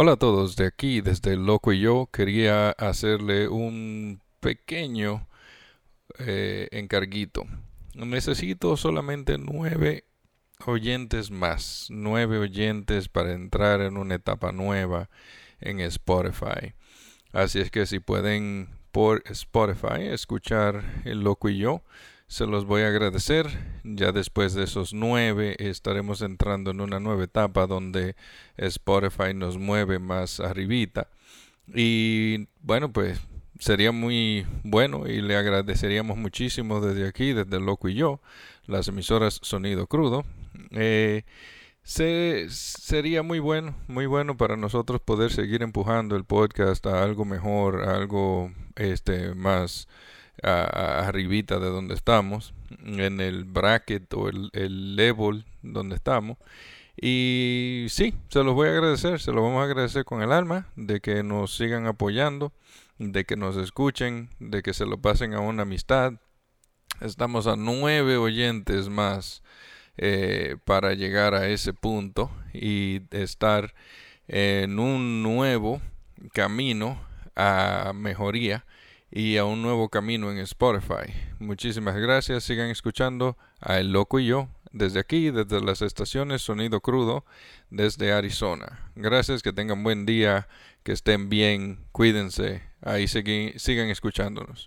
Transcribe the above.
Hola a todos, de aquí desde Loco y yo quería hacerle un pequeño eh, encarguito. Necesito solamente nueve oyentes más, nueve oyentes para entrar en una etapa nueva en Spotify. Así es que si pueden por Spotify escuchar el Loco y yo, se los voy a agradecer. Ya después de esos nueve estaremos entrando en una nueva etapa donde Spotify nos mueve más arribita. Y bueno, pues sería muy bueno y le agradeceríamos muchísimo desde aquí, desde Loco y yo, las emisoras Sonido Crudo. Eh, sería muy bueno, muy bueno para nosotros poder seguir empujando el podcast a algo mejor, a algo este más arribita de donde estamos, en el bracket o el, el level donde estamos. Y sí, se los voy a agradecer, se los vamos a agradecer con el alma, de que nos sigan apoyando, de que nos escuchen, de que se lo pasen a una amistad. Estamos a nueve oyentes más eh, para llegar a ese punto y estar en un nuevo camino a mejoría y a un nuevo camino en Spotify. Muchísimas gracias, sigan escuchando a El Loco y yo desde aquí, desde las estaciones Sonido Crudo, desde Arizona. Gracias, que tengan buen día, que estén bien, cuídense, ahí sigan escuchándonos.